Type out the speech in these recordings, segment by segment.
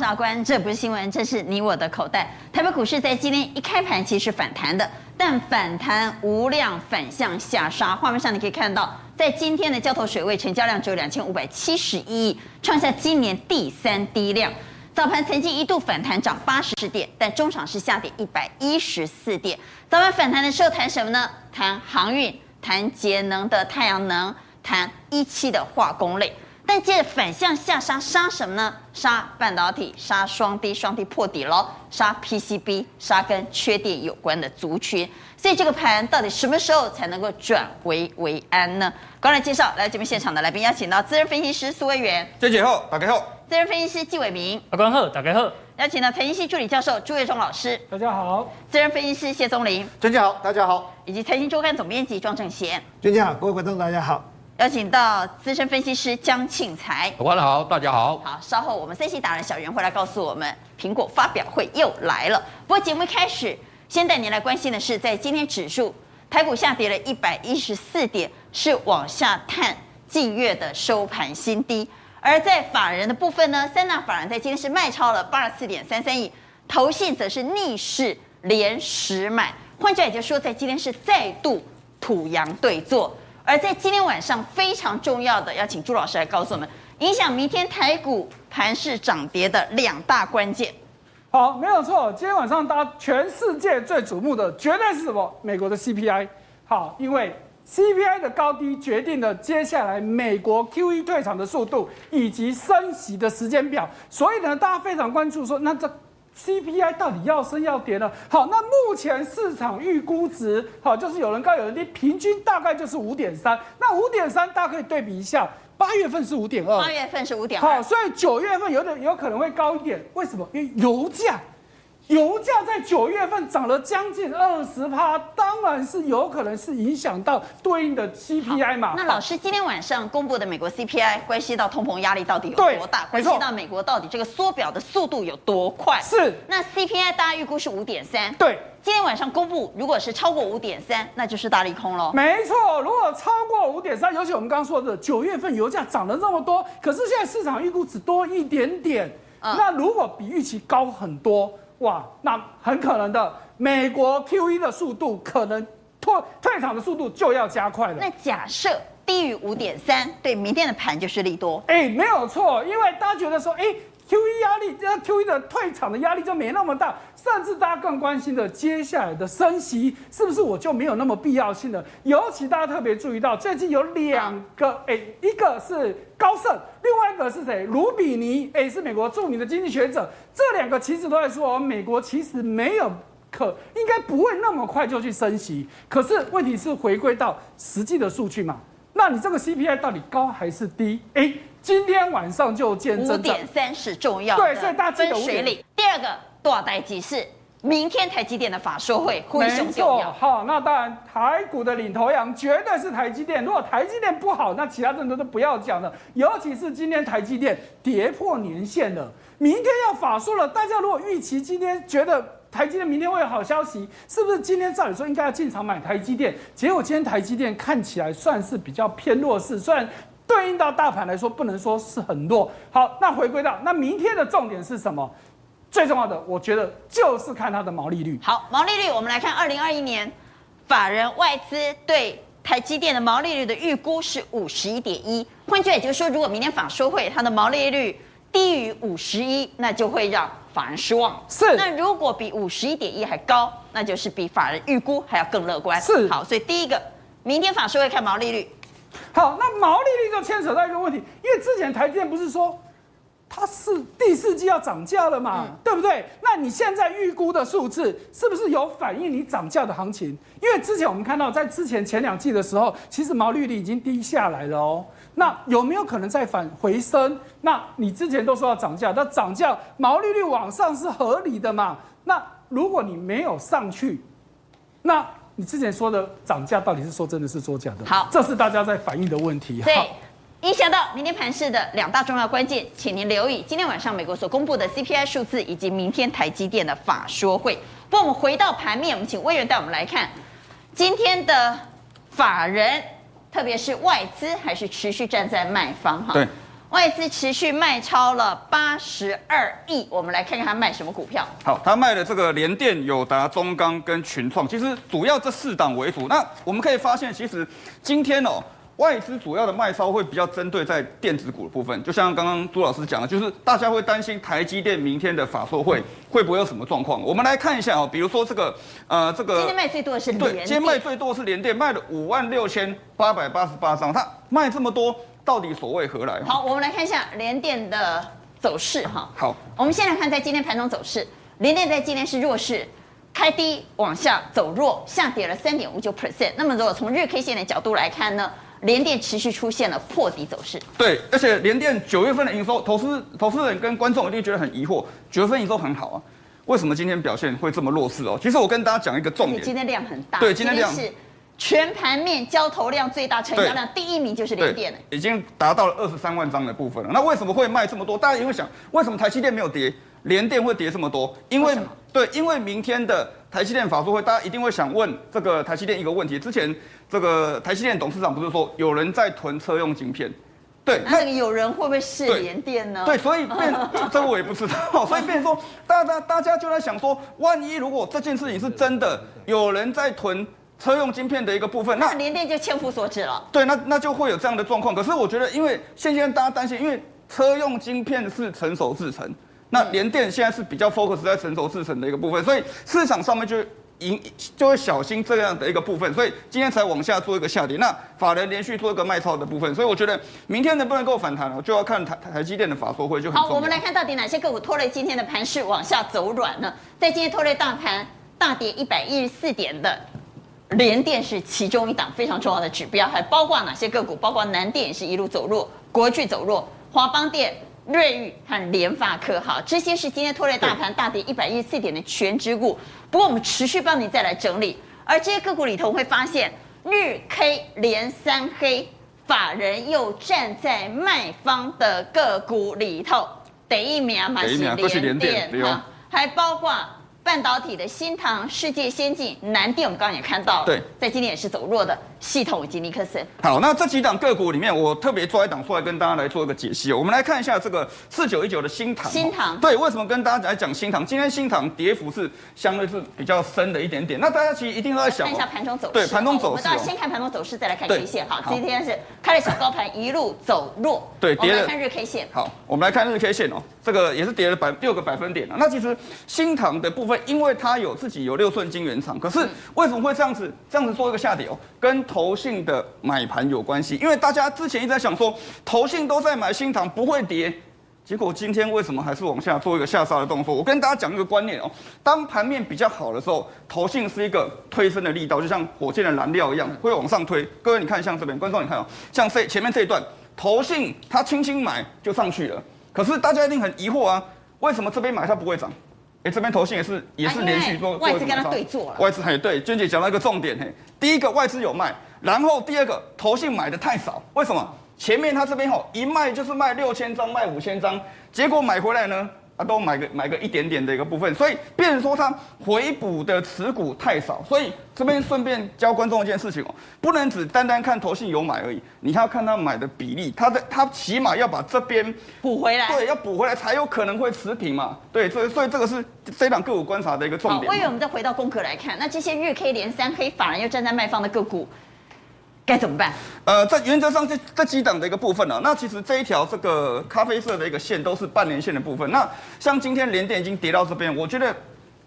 上观，这不是新闻，这是你我的口袋。台北股市在今天一开盘其实反弹的，但反弹无量反向下杀。画面上你可以看到，在今天的交投水位，成交量只有两千五百七十一亿，创下今年第三低量。早盘曾经一度反弹涨八十点，但中场是下跌一百一十四点。早盘反弹的时候谈什么呢？谈航运，谈节能的太阳能，谈一期的化工类。但接着反向下杀，杀什么呢？杀半导体，杀双低，双低破底喽，杀 PCB，杀跟缺电有关的族群。所以这个盘到底什么时候才能够转危为安呢？刚才介绍来节目现场的来宾，邀请到资深分析师苏威元，谢姐后，大家好；资深分析师纪伟明，阿关好，大家好；邀请到财经系助理教授朱月忠老师，大家好；资深分析师谢宗林，专家好，大家好；以及财经周刊总编辑庄正贤，专家好，各位观众大家好。邀请到资深分析师江庆财，晚上好，大家好。好，稍后我们 C C 达人小袁会来告诉我们，苹果发表会又来了。不过节目一开始，先带您来关心的是，在今天指数台股下跌了一百一十四点，是往下探近月的收盘新低。而在法人的部分呢，三大法人在今天是卖超了八十四点三三亿，投信则是逆势连十买。换句话也就是说，在今天是再度土洋对坐。而在今天晚上非常重要的，要请朱老师来告诉我们，影响明天台股盘势涨跌的两大关键。好，没有错，今天晚上大家全世界最瞩目的绝对是什么？美国的 CPI。好，因为 CPI 的高低决定了接下来美国 QE 退场的速度以及升息的时间表，所以呢，大家非常关注说，那这。CPI 到底要升要跌呢？好，那目前市场预估值，好，就是有人高有人低，平均大概就是五点三。那五点三大家可以对比一下，八月份是五点二，八月份是五点二。好，所以九月份有点有可能会高一点。为什么？因为油价。油价在九月份涨了将近二十趴，当然是有可能是影响到对应的 CPI 嘛。那老师今天晚上公布的美国 CPI 关系到通膨压力到底有多大？关系到美国到底这个缩表的速度有多快？是。那 CPI 大家预估是五点三。对。今天晚上公布，如果是超过五点三，那就是大利空喽。没错，如果超过五点三，尤其我们刚刚说的九月份油价涨了这么多，可是现在市场预估只多一点点。嗯。那如果比预期高很多。哇，那很可能的，美国 QE 的速度可能退退场的速度就要加快了。那假设低于五点三，对明天的盘就是利多。哎，没有错，因为大家觉得说，哎。QE 压力，那 QE 的退场的压力就没那么大，甚至大家更关心的接下来的升息是不是我就没有那么必要性了？尤其大家特别注意到，最近有两个，哎，一个是高盛，另外一个是谁？卢比尼，哎，是美国著名的经济学者。这两个其实都在说，美国其实没有可，应该不会那么快就去升息。可是问题是回归到实际的数据嘛？那你这个 CPI 到底高还是低？哎。今天晚上就见证五点三十重要的，对，所以大家记得分水岭。第二个大代几是明天台积电的法说会，非常重要。好，那当然台股的领头羊绝对是台积电。如果台积电不好，那其他人都都不要讲了。尤其是今天台积电跌破年线了，明天要法说了。大家如果预期今天觉得台积电明天会有好消息，是不是今天照理说应该要进场买台积电？结果今天台积电看起来算是比较偏弱势，虽然。对应到大盘来说，不能说是很弱。好，那回归到那明天的重点是什么？最重要的，我觉得就是看它的毛利率。好，毛利率，我们来看二零二一年法人外资对台积电的毛利率的预估是五十一点一。换句话也就是说，如果明天法说会它的毛利率低于五十一，那就会让法人失望。是。那如果比五十一点一还高，那就是比法人预估还要更乐观。是。好，所以第一个，明天法说会看毛利率。好，那毛利率就牵扯到一个问题，因为之前台积电不是说它是第四季要涨价了嘛，嗯、对不对？那你现在预估的数字是不是有反映你涨价的行情？因为之前我们看到在之前前两季的时候，其实毛利率已经低下来了哦。那有没有可能再反回升？那你之前都说要涨价，那涨价毛利率往上是合理的嘛？那如果你没有上去，那你之前说的涨价到底是说真的是说假的？好，这是大家在反映的问题。对，影响到明天盘市的两大重要关键，请您留意今天晚上美国所公布的 CPI 数字，以及明天台积电的法说会。不过我们回到盘面，我们请威元带我们来看今天的法人，特别是外资，还是持续站在卖方哈。对，外资持续卖超了八十二亿，我们来看看他卖什么股票。好，他卖的这个联电、友达、中钢跟群创，其实主要这四档为主。那我们可以发现，其实今天哦。外资主要的卖超会比较针对在电子股的部分，就像刚刚朱老师讲的，就是大家会担心台积电明天的法说会会不会有什么状况。我们来看一下哦，比如说这个呃这个，今天卖最多的是对，今天卖最多的是联电，卖了五万六千八百八十八张，它卖这么多，到底所谓何来？好，我们来看一下联电的走势哈。好，我们先来看在今天盘中走势，联电在今天是弱势，开低往下走弱，下跌了三点五九 percent。那么如果从日 K 线的角度来看呢？联电持续出现了破底走势，对，而且联电九月份的营收，投资投资人跟观众一定觉得很疑惑，九月份营收很好啊，为什么今天表现会这么弱势哦？其实我跟大家讲一个重点，今天量很大，对，今天量是全盘面交投量最大，成交量第一名就是联电，已经达到了二十三万张的部分了。那为什么会卖这么多？大家也会想，为什么台积电没有跌，联电会跌这么多？因为，为对，因为明天的台积电法说会，大家一定会想问这个台积电一个问题，之前。这个台积电董事长不是说有人在囤车用晶片？对，那个有人会不会是联电呢？对，所以变 这个我也不知道，所以变成说大家大家就在想说，万一如果这件事情是真的，有人在囤车用晶片的一个部分，那联电就千夫所指了。对，那那就会有这样的状况。可是我觉得，因为现在大家担心，因为车用晶片是成熟制程，那联电现在是比较 focus 在成熟制程的一个部分，所以市场上面就。赢就会小心这样的一个部分，所以今天才往下做一个下跌。那法人连续做一个卖超的部分，所以我觉得明天能不能够反弹，就要看台台积电的法说会就很。好，我们来看到底哪些个股拖累今天的盘势往下走软呢？在今天拖累大盘大跌一百一十四点的联电是其中一档非常重要的指标，还包括哪些个股？包括南电也是一路走弱，国巨走弱，华邦电。瑞昱和联发科，好，这些是今天拖累大盘大跌一百一十四点的全指股。不过我们持续帮你再来整理，而这些个股里头会发现，日 K 连三黑，法人又站在卖方的个股里头，第一名嘛是联电，哈，还包括。半导体的新唐、世界先进、南电，我们刚刚也看到了，对，在今天也是走弱的。系统以及尼克森。好，那这几档个股里面，我特别抓一档出来跟大家来做一个解析。我们来看一下这个四九一九的新唐。新唐。对，为什么跟大家来讲新唐？今天新唐跌幅是相对是比较深的一点点。那大家其实一定都在想，看一下盘中走势。对，盘中走势。我们先看盘中走势，再来看 K 线。好，今天是开了小高盘，一路走弱。对，跌了。我们来看日 K 线。好，我们来看日 K 线哦，这个也是跌了百六个百分点。那其实新唐的部分，因为它有自己有六寸金圆厂，可是为什么会这样子这样子做一个下跌哦？跟投信的买盘有关系，因为大家之前一直在想说，投信都在买新塘不会跌，结果今天为什么还是往下做一个下杀的动作？我跟大家讲一个观念哦，当盘面比较好的时候，投信是一个推升的力道，就像火箭的燃料一样，会往上推。各位你看，像这边观众你看哦，像这前面这一段，投信它轻轻买就上去了，可是大家一定很疑惑啊，为什么这边买它不会涨？哎，这边投信也是也是连续做外资跟他对做了，外资还对，娟姐讲到一个重点嘿，第一个外资有卖。然后第二个，投信买的太少，为什么？前面他这边吼一卖就是卖六千张，卖五千张，结果买回来呢，啊都买个买个一点点的一个部分，所以变成说他回补的持股太少，所以这边顺便教观众一件事情哦，不能只单单看投信有买而已，你还要看他买的比例，他的他起码要把这边补回来，对，要补回来才有可能会持平嘛，对，所以所以这个是这档个股观察的一个重点。好，我以为我们再回到功课来看，那这些日 K 连三黑，反而又站在卖方的个股。该怎么办？呃，在原则上这这几档的一个部分呢、啊，那其实这一条这个咖啡色的一个线都是半年线的部分。那像今天连电已经跌到这边，我觉得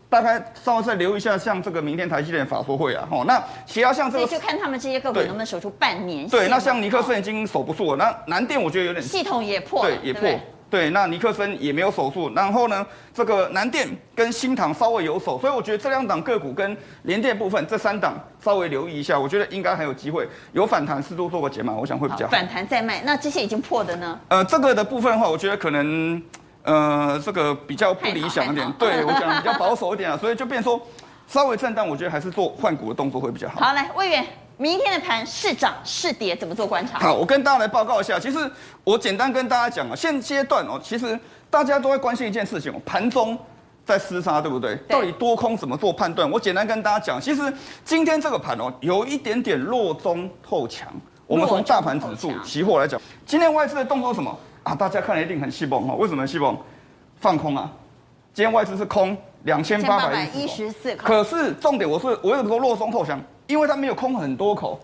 大概稍微再留意一下，像这个明天台积电法说会啊，吼，那其他像这个，就看他们这些个股能不能守住半年线。对，那像尼克森已经守不住了，那南电我觉得有点系统也破，对，也破。对，那尼克森也没有守住，然后呢，这个南电跟新唐稍微有守，所以我觉得这两档个股跟联电部分这三档稍微留意一下，我觉得应该还有机会有反弹，适度做个解码，我想会比较好。反弹再卖，那这些已经破的呢？呃，这个的部分的话，我觉得可能呃这个比较不理想一点，对我讲比较 保守一点啊，所以就变说稍微震荡，我觉得还是做换股的动作会比较好。好，来，魏源。明天的盘是涨是跌，怎么做观察？好，我跟大家来报告一下。其实我简单跟大家讲啊，现阶段哦，其实大家都会关心一件事情哦，盘中在厮杀，对不对？对。到底多空怎么做判断？我简单跟大家讲，其实今天这个盘哦，有一点点弱中透强。我们从大盘指数、期货来讲，今天外资的动作是什么啊？大家看了一定很细蹦哈，为什么细蹦？放空啊！今天外资是空两千八百一十四，可是重点我是我为什么说弱中透强？因为它没有空很多口。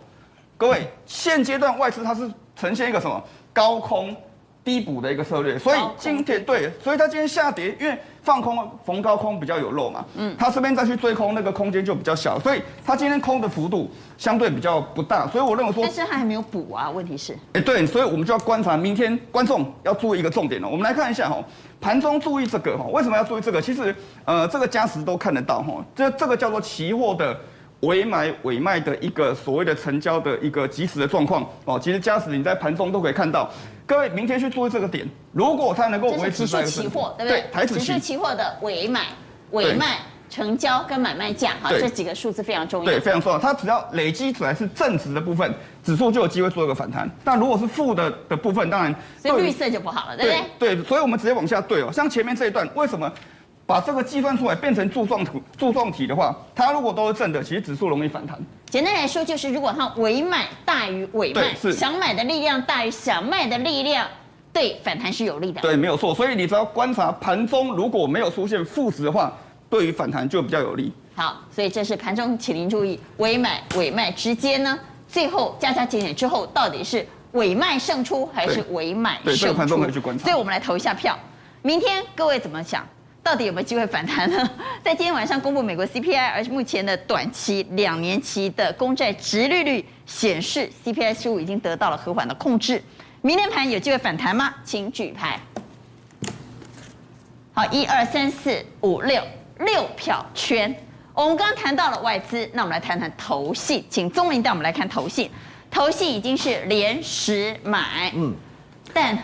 各位，现阶段外资它是呈现一个什么高空低补的一个策略，所以今天对，所以它今天下跌，因为放空逢高空比较有肉嘛，嗯，它这边再去追空那个空间就比较小，所以它今天空的幅度相对比较不大，所以我认为说，但是它还没有补啊，问题是，哎，对，所以我们就要观察明天观众要注意一个重点了，我们来看一下哈，盘中注意这个哈，为什么要注意这个？其实呃，这个加时都看得到哈，这这个叫做期货的。委买委卖的一个所谓的成交的一个即时的状况哦，其实加时你在盘中都可以看到。各位明天去注意这个点，如果它能够维持在期货，对不对？台指期期货的尾买尾卖成交跟买卖价哈，这几个数字非常重要。对，非常重要。它只要累积出来是正值的部分，指数就有机会做一个反弹。但如果是负的的部分，当然所以绿色就不好了，对不对？对，所以我们直接往下对哦。像前面这一段，为什么？把这个计算出来变成柱状图、柱状体的话，它如果都是正的，其实指数容易反弹。简单来说，就是如果它尾买大于尾卖，想买的力量大于想卖的力量，对反弹是有利的。对，没有错。所以你只要观察盘中如果没有出现负值的话，对于反弹就比较有利。好，所以这是盘中，请您注意尾买尾卖之间呢，最后加加减减之后，到底是尾卖胜出还是尾买胜出？对，这个盘中可以去观察。所以我们来投一下票。明天各位怎么想？到底有没有机会反弹呢？在今天晚上公布美国 CPI，而目前的短期、两年期的公债殖利率显示 CPI 十五已经得到了和缓的控制。明天盘有机会反弹吗？请举牌。好，一二三四五六六票圈。我们刚刚谈到了外资，那我们来谈谈投信，请宗霖带我们来看投信。投信已经是连十买，嗯，但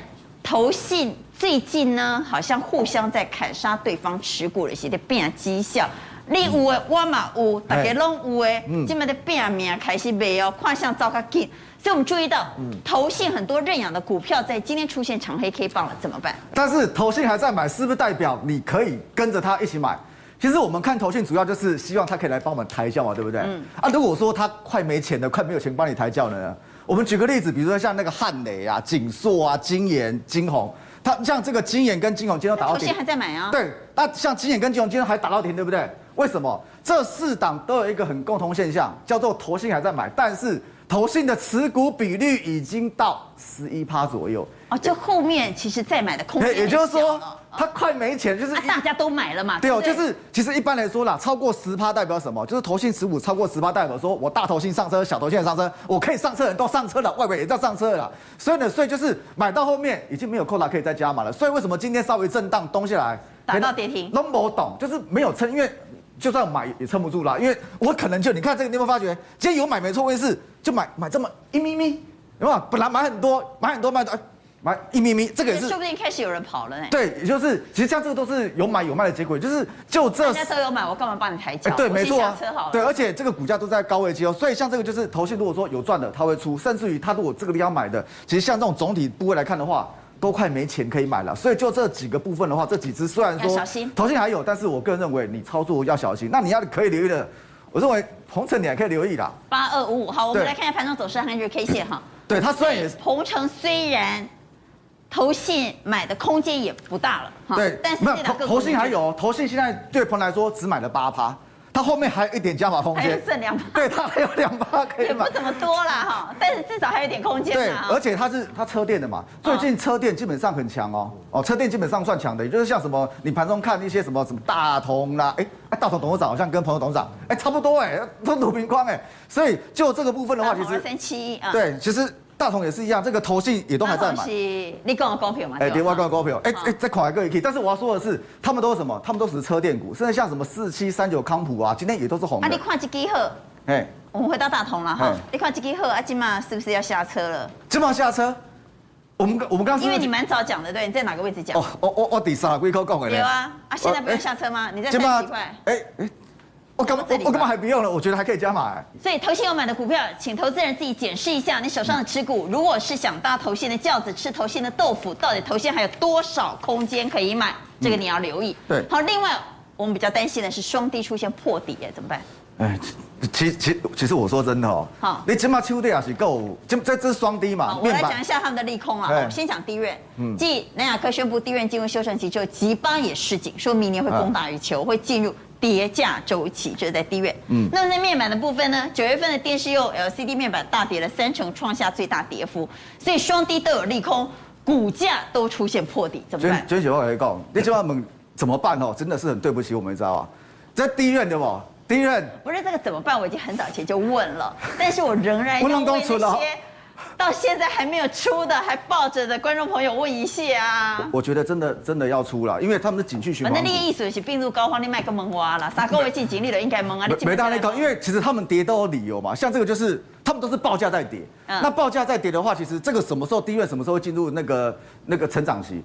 投信。最近呢，好像互相在砍杀对方持股的一些的变绩效。你有诶，我嘛有，大家拢有诶。今麦的变名开始卖哦，跨向糟糕紧。所以我们注意到，投信很多认养的股票在今天出现长黑 K 棒了，怎么办？但是投信还在买，是不是代表你可以跟着他一起买？其实我们看投信主要就是希望他可以来帮我们抬轿嘛，对不对？嗯。啊，如果说他快没钱了，快没有钱帮你抬轿了呢？我们举个例子，比如说像那个汉雷啊、景硕啊、金研、晶宏。它像这个金眼跟金融今天都打到停，投信还在买啊？对，那像金眼跟金融今天还打到停，对不对？为什么？这四档都有一个很共同现象，叫做投信还在买，但是投信的持股比率已经到十一趴左右。哦，就后面其实再买的空间，也就是说。他快没钱，就是、啊、大家都买了嘛。对哦，就是其实一般来说啦，超过十趴代表什么？就是投信持股超过十趴代表说我大投信上车，小投信也上车，我可以上车人都上车了，外围也在上车了。所以呢，所以就是买到后面已经没有扣打可以再加码了。所以为什么今天稍微震荡东下来，打到跌停？都没懂，就是没有撑，因为就算买也撑不住了。因为我可能就你看这个，你有没有发觉？今天有买没错，问题是就买买这么一咪咪，有没有？本来买很多，买很多买的。买一咪咪，这个也是，说不定开始有人跑了呢。对，也就是其实像这个都是有买有卖的结果，就是就这。大家都有买，我干嘛帮你抬轿？对，没错啊。对，而且这个股价都在高位阶哦，所以像这个就是投信，如果说有赚的，他会出，甚至于他如果这个地方买的，其实像这种总体部位来看的话，都快没钱可以买了。所以就这几个部分的话，这几只虽然说小心，投信还有，但是我个人认为你操作要小心。那你要可以留意的，我认为鹏程你还可以留意啦。八二五五，好，我们来看一下盘中走势和日 K 线哈。对，它虽然也是鹏程虽然。投信买的空间也不大了，对，但是没有投投信还有，投信现在对鹏来说只买了八趴，它后面还有一点加码空间，剩两趴，对，它还有两趴可以买，也不怎么多了哈，但是至少还有点空间。对，而且它是它车店的嘛，最近车店基本上很强哦，哦，车店基本上算强的，也就是像什么你盘中看一些什么什么大同啦，哎，大同董事长好像跟朋友董事长哎差不多哎，都鲁平光哎，所以就这个部分的话，其实三七一啊，对，其实。大同也是一样，这个头信也都还在买。你跟我股票嘛？哎，别外跟我股票，哎哎，再看一个也可以。但是我要说的是，他们都是什么？他们都是车电股，甚至像什么四七三九康普啊，今天也都是红的。啊，你看这几号？哎，我们回到大同了哈。你看这几号啊，今嘛是不是要下车了？今嘛下车？我们我们刚刚因为你蛮早讲的，对，你在哪个位置讲？哦，我我我第三几口讲的。有啊，啊，现在不用下车吗？你在三十几块？哎哎。我干嘛？我干嘛还不用了？我觉得还可以加码哎。所以投信有买的股票，请投资人自己检视一下你手上的持股。如果是想搭投信的轿子，吃投信的豆腐，到底投信还有多少空间可以买？这个你要留意。对。好，另外我们比较担心的是双低出现破底，哎，怎么办？哎，其其其实我说真的哦，好你起码秋队也是够，这这这是双低嘛，我来讲一下他们的利空啊。哎我们先讲低润，继南亚科宣布低院进入修正期之后，吉邦也示警，说明年会供大于求，会进入跌价周期，这是在低月。嗯，那么在面板的部分呢，九月份的电视用 LCD 面板大跌了三成，创下最大跌幅，所以双低都有利空，股价都出现破底，怎么办？娟姐我来讲，你今晚问怎么办哦？真的是很对不起我们，你知道吧？在低院对不？低院不是这个怎么办？我已经很早前就问了，但是我仍然要为那些 到现在还没有出的、还抱着的观众朋友问一下啊。我觉得真的真的要出了，因为他们的景区循环。反正你的意思是病入膏肓，你卖个萌娃了，啥各位进经历了应该萌啊。没大那高，因为其实他们跌都有理由嘛。像这个就是他们都是报价在跌，嗯、那报价在跌的话，其实这个什么时候低位，什么时候会进入那个那个成长期？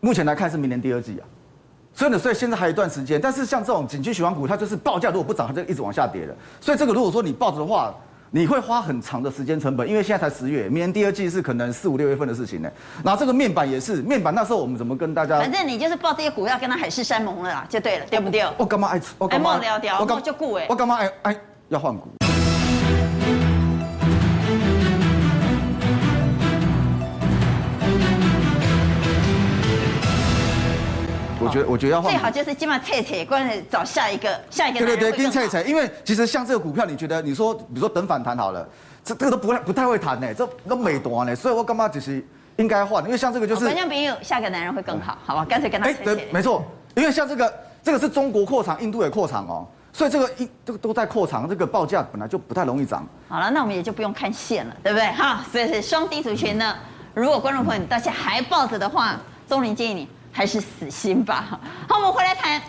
目前来看是明年第二季啊。所以呢，所以现在还有一段时间，但是像这种景区循环股，它就是报价如果不涨，它就一直往下跌了。所以这个如果说你抱着的话，你会花很长的时间成本，因为现在才十月，明年第二季是可能四五六月份的事情呢。然后这个面板也是，面板那时候我们怎么跟大家？反正你就是报这些股票跟他海誓山盟了啦，就对了，对不对？我干嘛爱？我干嘛？我干嘛就顾哎？我干嘛爱爱要换股？我觉得，我觉得要换。最好就是今晚撤撤，关键找下一个，下一个。对对对，跟撤撤，因为其实像这个股票，你觉得，你说，比如说等反弹好了，这这个都不不太会弹呢，这都没多呢，所以我干嘛只是应该换，因为像这个就是。反正比有下个男人会更好，好吧？干脆跟他撤撤。对，没错，因为像这个，这个是中国扩厂，印度也扩厂哦，所以这个一这个都在扩厂，这个报价本来就不太容易涨。好了，那我们也就不用看线了，对不对？哈，所以是双低族群呢。如果观众朋友你到现在还抱着的话，钟林建议你。还是死心吧。好，我们回来谈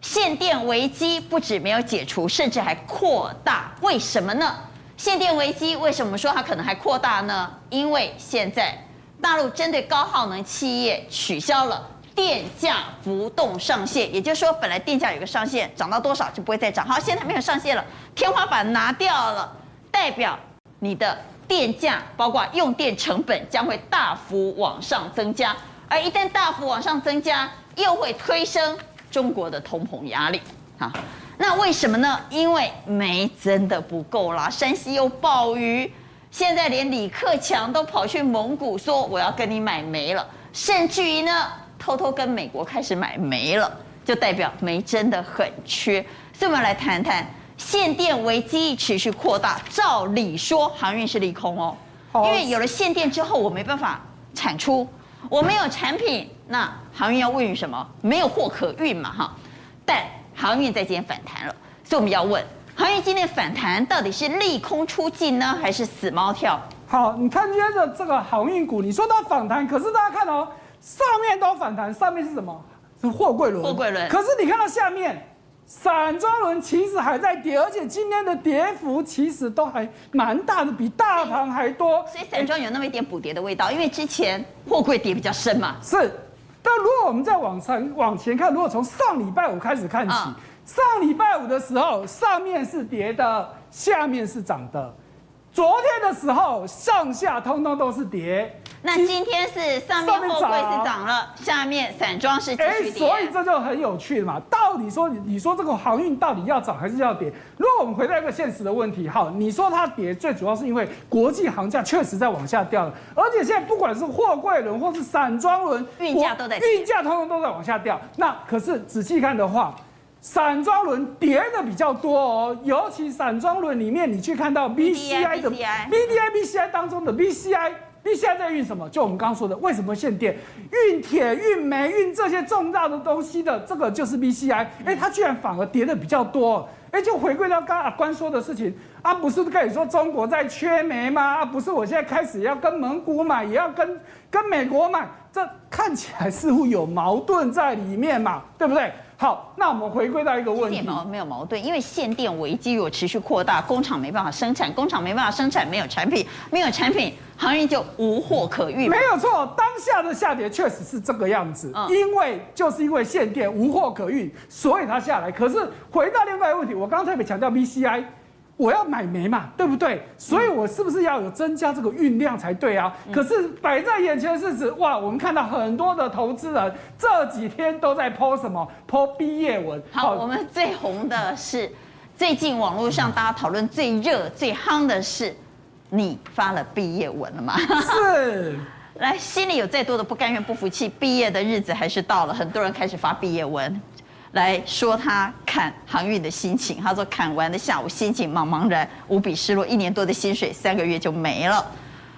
限电危机，不止没有解除，甚至还扩大。为什么呢？限电危机为什么说它可能还扩大呢？因为现在大陆针对高耗能企业取消了电价浮动上限，也就是说，本来电价有个上限，涨到多少就不会再涨。好，现在没有上限了，天花板拿掉了，代表你的电价包括用电成本将会大幅往上增加。而一旦大幅往上增加，又会推升中国的通膨压力。好，那为什么呢？因为煤真的不够啦，山西又暴雨，现在连李克强都跑去蒙古说我要跟你买煤了，甚至于呢，偷偷跟美国开始买煤了，就代表煤真的很缺。所以我们来谈谈限电危机持续扩大，照理说航运是利空哦，因为有了限电之后，我没办法产出。我没有产品，那航运要问什么？没有货可运嘛，哈。但航运在今天反弹了，所以我们要问，航运今天反弹到底是利空出尽呢，还是死猫跳？好，你看今天的这个航运股，你说它反弹，可是大家看哦，上面都反弹，上面是什么？是货柜轮。货柜轮。可是你看到下面。散装轮其实还在跌，而且今天的跌幅其实都还蛮大的，比大盘还多。所以散装有那么一点补跌的味道，因为之前货柜跌比较深嘛。是，但如果我们再往上往前看，如果从上礼拜五开始看起，嗯、上礼拜五的时候上面是跌的，下面是涨的。昨天的时候上下通通都是跌。那今天是上面货柜是涨了，下面散装是跌，所以这就很有趣了嘛。到底说你你说这个航运到底要涨还是要跌？如果我们回到一个现实的问题，好，你说它跌，最主要是因为国际航价确实在往下掉了，而且现在不管是货柜轮或是散装轮，运价都在运价通通都在往下掉。那可是仔细看的话，散装轮跌的比较多哦，尤其散装轮里面，你去看到 BCI 的 BDI BCI 当中的 BCI。你现在在运什么？就我们刚刚说的，为什么限电？运铁、运煤、运这些重要的东西的，这个就是 BCI。哎，它居然反而跌的比较多。哎，就回归到刚刚阿关说的事情啊，不是跟你说中国在缺煤吗？啊，不是，我现在开始要跟蒙古买，也要跟跟美国买，这看起来似乎有矛盾在里面嘛，对不对？好，那我们回归到一个问题，没有矛盾，因为限电危机如果持续扩大，工厂没办法生产，工厂没办法生产，没有产品，没有产品，行业就无货可运。没有错，当下的下跌确实是这个样子，嗯、因为就是因为限电无货可运，所以它下来。可是回到另外一个问题，我刚刚特别强调 BCI。我要买煤嘛，对不对？所以我是不是要有增加这个运量才对啊？可是摆在眼前的事实，哇，我们看到很多的投资人这几天都在 po 什么 po 毕业文。好，我们最红的是最近网络上大家讨论最热、最夯的是，你发了毕业文了吗？是。来，心里有再多的不甘愿、不服气，毕业的日子还是到了，很多人开始发毕业文，来说他砍航运的心情。他说砍完的下午，心情茫茫然，无比失落，一年多的薪水三个月就没了，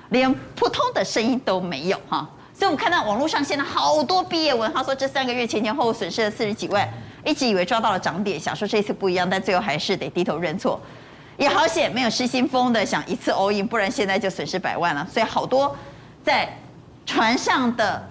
连扑通的声音都没有哈。所以我们看到网络上现在好多毕业文，他说这三个月前前后后损失了四十几万，一直以为抓到了涨点，想说这次不一样，但最后还是得低头认错。也好险没有失心疯的想一次 all in，不然现在就损失百万了。所以好多在。船上的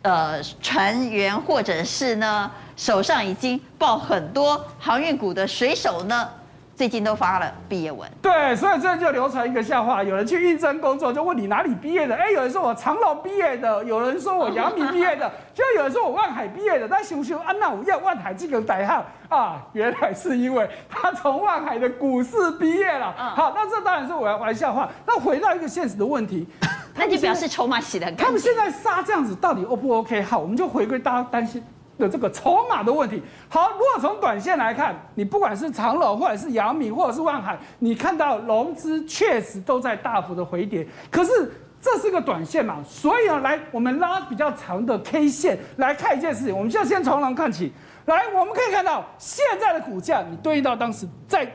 呃船员，或者是呢手上已经抱很多航运股的水手呢，最近都发了毕业文。对，所以这就流传一个笑话：有人去应征工作，就问你哪里毕业的？哎，有人说我长隆毕业的，有人说我阳明毕业的，就有人说我万海毕业的。但熊熊安娜，我要万海这个代号啊，原来是因为他从万海的股市毕业了。好，那这当然是玩玩笑话。那回到一个现实的问题。那就表示筹码洗的。他们现在杀这样子到底 O 不 OK？好，我们就回归大家担心的这个筹码的问题。好，如果从短线来看，你不管是长荣或者是阳明或者是万海，你看到融资确实都在大幅的回跌。可是这是个短线嘛，所以呢，来我们拉比较长的 K 线来看一件事情。我们就先从长荣看起来，我们可以看到现在的股价，你对应到当时在。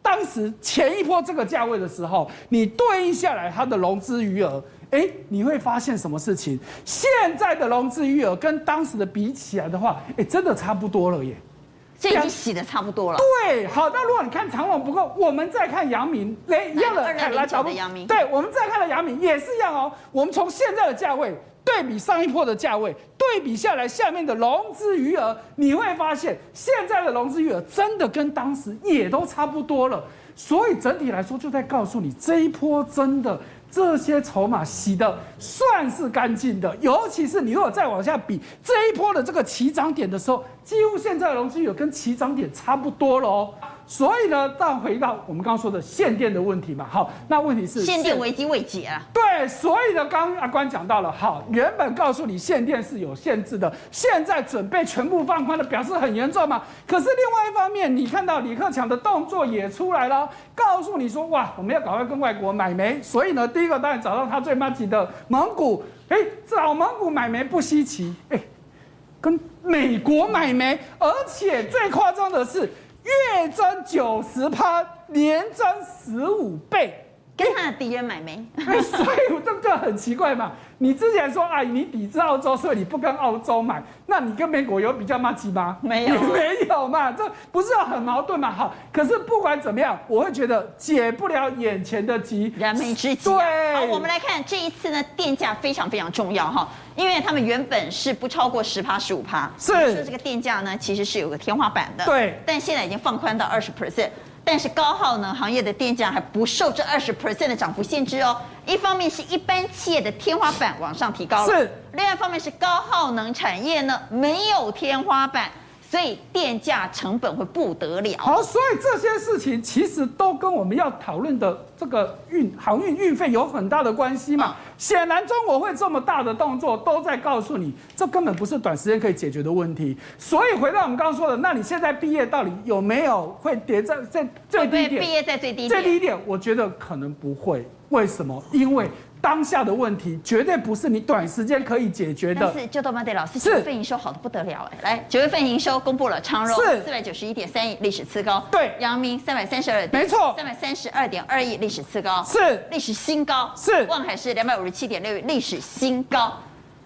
当时前一波这个价位的时候，你对应下来它的融资余额，哎，你会发现什么事情？现在的融资余额跟当时的比起来的话，哎，真的差不多了耶。这已经洗的差不多了。对，好，那如果你看长隆不够，我们再看阳明，哎，一样的，看来找不阳明。对，我们再看的阳明也是一样哦。我们从现在的价位。对比上一波的价位，对比下来下面的融资余额，你会发现现在的融资余额真的跟当时也都差不多了。所以整体来说，就在告诉你这一波真的这些筹码洗的算是干净的。尤其是你如果再往下比这一波的这个起涨点的时候，几乎现在的融资有跟起涨点差不多了哦。所以呢，再回到我们刚刚说的限电的问题嘛，好，那问题是限电危机未解啊。对，所以呢，刚刚阿关讲到了，好，原本告诉你限电是有限制的，现在准备全部放宽了，表示很严重嘛。可是另外一方面，你看到李克强的动作也出来了，告诉你说，哇，我们要赶快跟外国买煤。所以呢，第一个当然找到他最麻吉的蒙古，哎，找蒙古买煤不稀奇，哎，跟美国买煤，而且最夸张的是。月增九十趴，年增十五倍，跟他的敌人买煤，所以这个很奇怪嘛。你之前说啊，你抵制澳洲，所以你不跟澳洲买，那你跟美国有比较麻吉吗？没有，没有嘛，这不是很矛盾嘛？好，可是不管怎么样，我会觉得解不了眼前的急，燃眉之急。对，好，我们来看这一次呢，电价非常非常重要哈，因为他们原本是不超过十趴十五趴，是说这个电价呢其实是有个天花板的，对，但现在已经放宽到二十 percent。但是高耗能行业的电价还不受这二十 percent 的涨幅限制哦。一方面是一般企业的天花板往上提高了，是；另外一方面是高耗能产业呢没有天花板。所以电价成本会不得了。好，所以这些事情其实都跟我们要讨论的这个运航运运费有很大的关系嘛。显然，中国会这么大的动作，都在告诉你，这根本不是短时间可以解决的问题。所以回到我们刚刚说的，那你现在毕业到底有没有会跌在在最低点？毕业在最低点。最低点，我觉得可能不会。为什么？因为。当下的问题绝对不是你短时间可以解决的。但是，就多曼德老师九月份营收好的不得了哎，来九月份营收公布了，昌荣是四百九十一点三亿，历史次高。对，阳明三百三十二，没错，三百三十二点二亿，历史次高，是历史新高。是，望海是两百五十七点六亿，历史新高。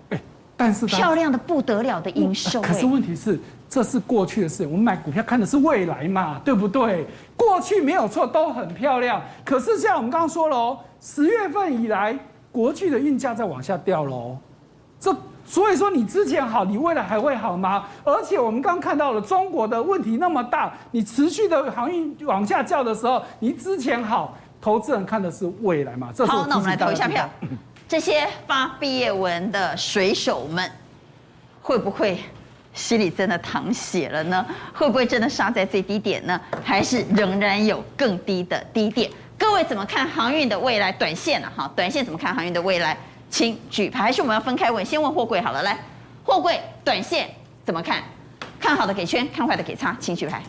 哎，但是漂亮的不得了的营收。可是问题是，这是过去的事，我们买股票看的是未来嘛，对不对？过去没有错，都很漂亮。可是像我们刚刚说了哦，十月份以来。国际的运价在往下掉喽，这所以说你之前好，你未来还会好吗？而且我们刚看到了中国的问题那么大，你持续的航运往下降的时候，你之前好，投资人看的是未来嘛？这是好，那我们来投一下票。这些发毕业文的水手们，会不会心里真的淌血了呢？会不会真的杀在最低点呢？还是仍然有更低的低点？各位怎么看航运的未来？短线呢？哈，短线怎么看航运的未来？请举牌，还是我们要分开问？先问货柜好了，来，货柜短线怎么看？看好的给圈，看坏的给叉，请举牌。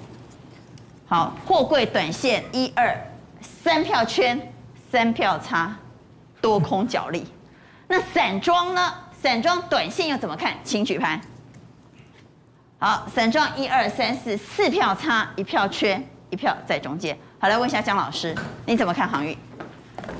好，货柜短线一二三票圈，三票叉，多空角力。那散装呢？散装短线又怎么看？请举牌。好，散装一二三四四票叉，一票圈，一票在中间。好，来问一下江老师，你怎么看航运？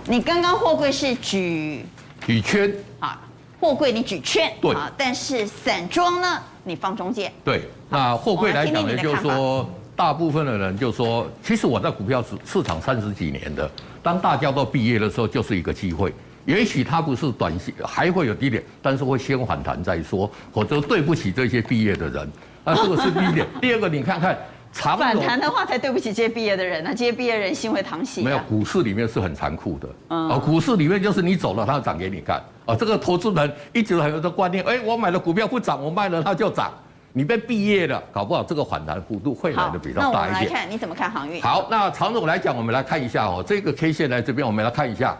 你刚刚货柜是举举圈，啊，货柜你举圈，对啊，但是散装呢，你放中间。对，那货柜来讲呢，就是说，大部分的人就说，其实我在股票市市场三十几年的，当大家都毕业的时候，就是一个机会。也许它不是短线，还会有低点，但是会先反弹再说，否则对不起这些毕业的人。那这个是第一点。第二个，你看看。长反弹的话才对不起这些毕业的人呢，这些毕业人心会淌血、啊。没有，股市里面是很残酷的。嗯。哦，股市里面就是你走了，它涨给你看。哦，这个投资人一直很有的观念，哎，我买了股票不涨，我卖了它就涨。你被毕业了，搞不好这个反弹幅度会来的比较大一点。那我们来看你怎么看航运？好，那常总来讲，我们来看一下哦，这个 K 线来这边，我们来看一下。